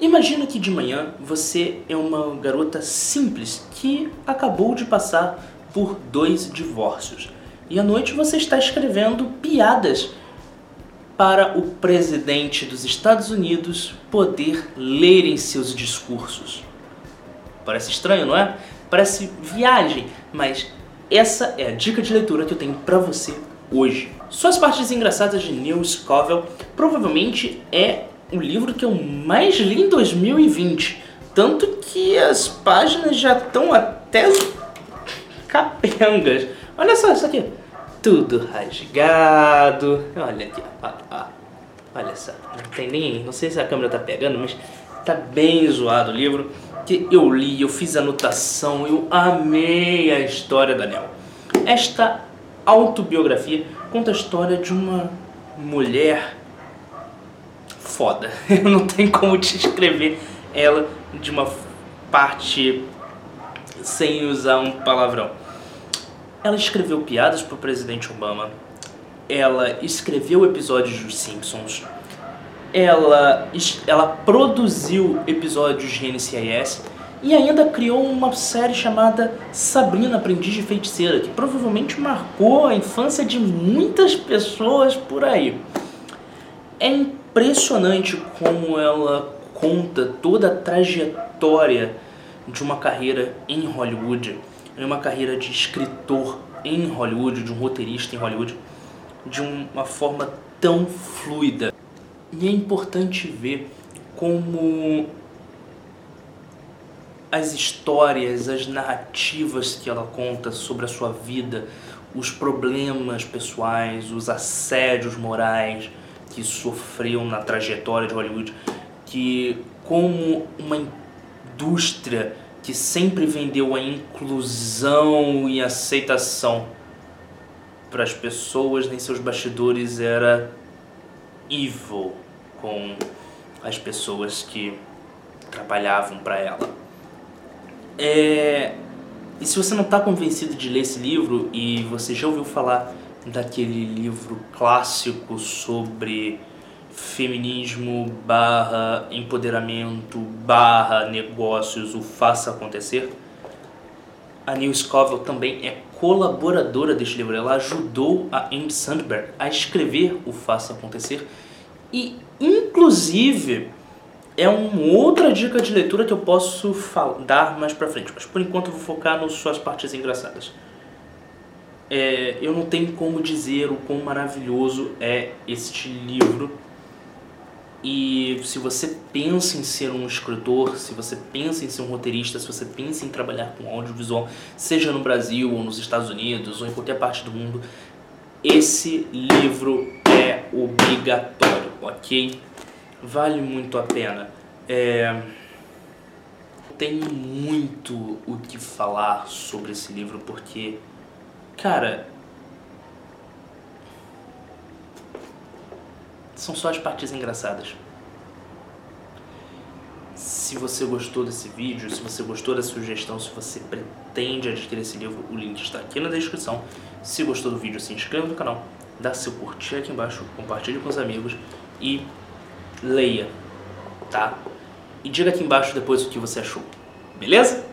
Imagina que de manhã você é uma garota simples que acabou de passar por dois divórcios. E à noite você está escrevendo piadas para o presidente dos Estados Unidos poder ler em seus discursos. Parece estranho, não é? Parece viagem, mas essa é a dica de leitura que eu tenho para você hoje. Suas partes engraçadas de Neil Scovell provavelmente é o livro que eu mais li em 2020. Tanto que as páginas já estão até capengas. Olha só isso aqui. Tudo rasgado. Olha aqui, ó, ó. Olha só. Não tem nem. Não sei se a câmera tá pegando, mas tá bem zoado o livro. Que eu li, eu fiz anotação, eu amei a história da Nel. Esta autobiografia conta a história de uma mulher foda. Eu não tenho como te escrever ela de uma parte sem usar um palavrão. Ela escreveu piadas para o presidente Obama. Ela escreveu episódios dos Simpsons. Ela, ela produziu episódios de NCIS e ainda criou uma série chamada Sabrina, Aprendiz de Feiticeira, que provavelmente marcou a infância de muitas pessoas por aí. É impressionante como ela conta toda a trajetória de uma carreira em Hollywood, de uma carreira de escritor em Hollywood, de um roteirista em Hollywood, de uma forma tão fluida. E é importante ver como as histórias, as narrativas que ela conta sobre a sua vida, os problemas pessoais, os assédios morais que sofreu na trajetória de Hollywood, que como uma indústria que sempre vendeu a inclusão e aceitação para as pessoas em seus bastidores era evil com as pessoas que trabalhavam para ela. É, e se você não está convencido de ler esse livro e você já ouviu falar daquele livro clássico sobre feminismo barra empoderamento barra negócios, o faça acontecer, a Neil Scoville também é colaboradora deste livro. Ela ajudou a Andy Sandberg a escrever o Faça Acontecer e, inclusive, é uma outra dica de leitura que eu posso dar mais pra frente, mas por enquanto eu vou focar nas suas partes engraçadas. É, eu não tenho como dizer o quão maravilhoso é este livro. E se você pensa em ser um escritor, se você pensa em ser um roteirista, se você pensa em trabalhar com audiovisual, seja no Brasil ou nos Estados Unidos ou em qualquer parte do mundo, esse livro é obrigatório, ok? vale muito a pena. É... Tenho muito o que falar sobre esse livro porque, cara, são só as partes engraçadas. Se você gostou desse vídeo, se você gostou da sugestão, se você pretende adquirir esse livro, o link está aqui na descrição. Se gostou do vídeo, se inscreva no canal, dá seu curtir aqui embaixo, compartilhe com os amigos e leia, tá? E diga aqui embaixo depois o que você achou, beleza?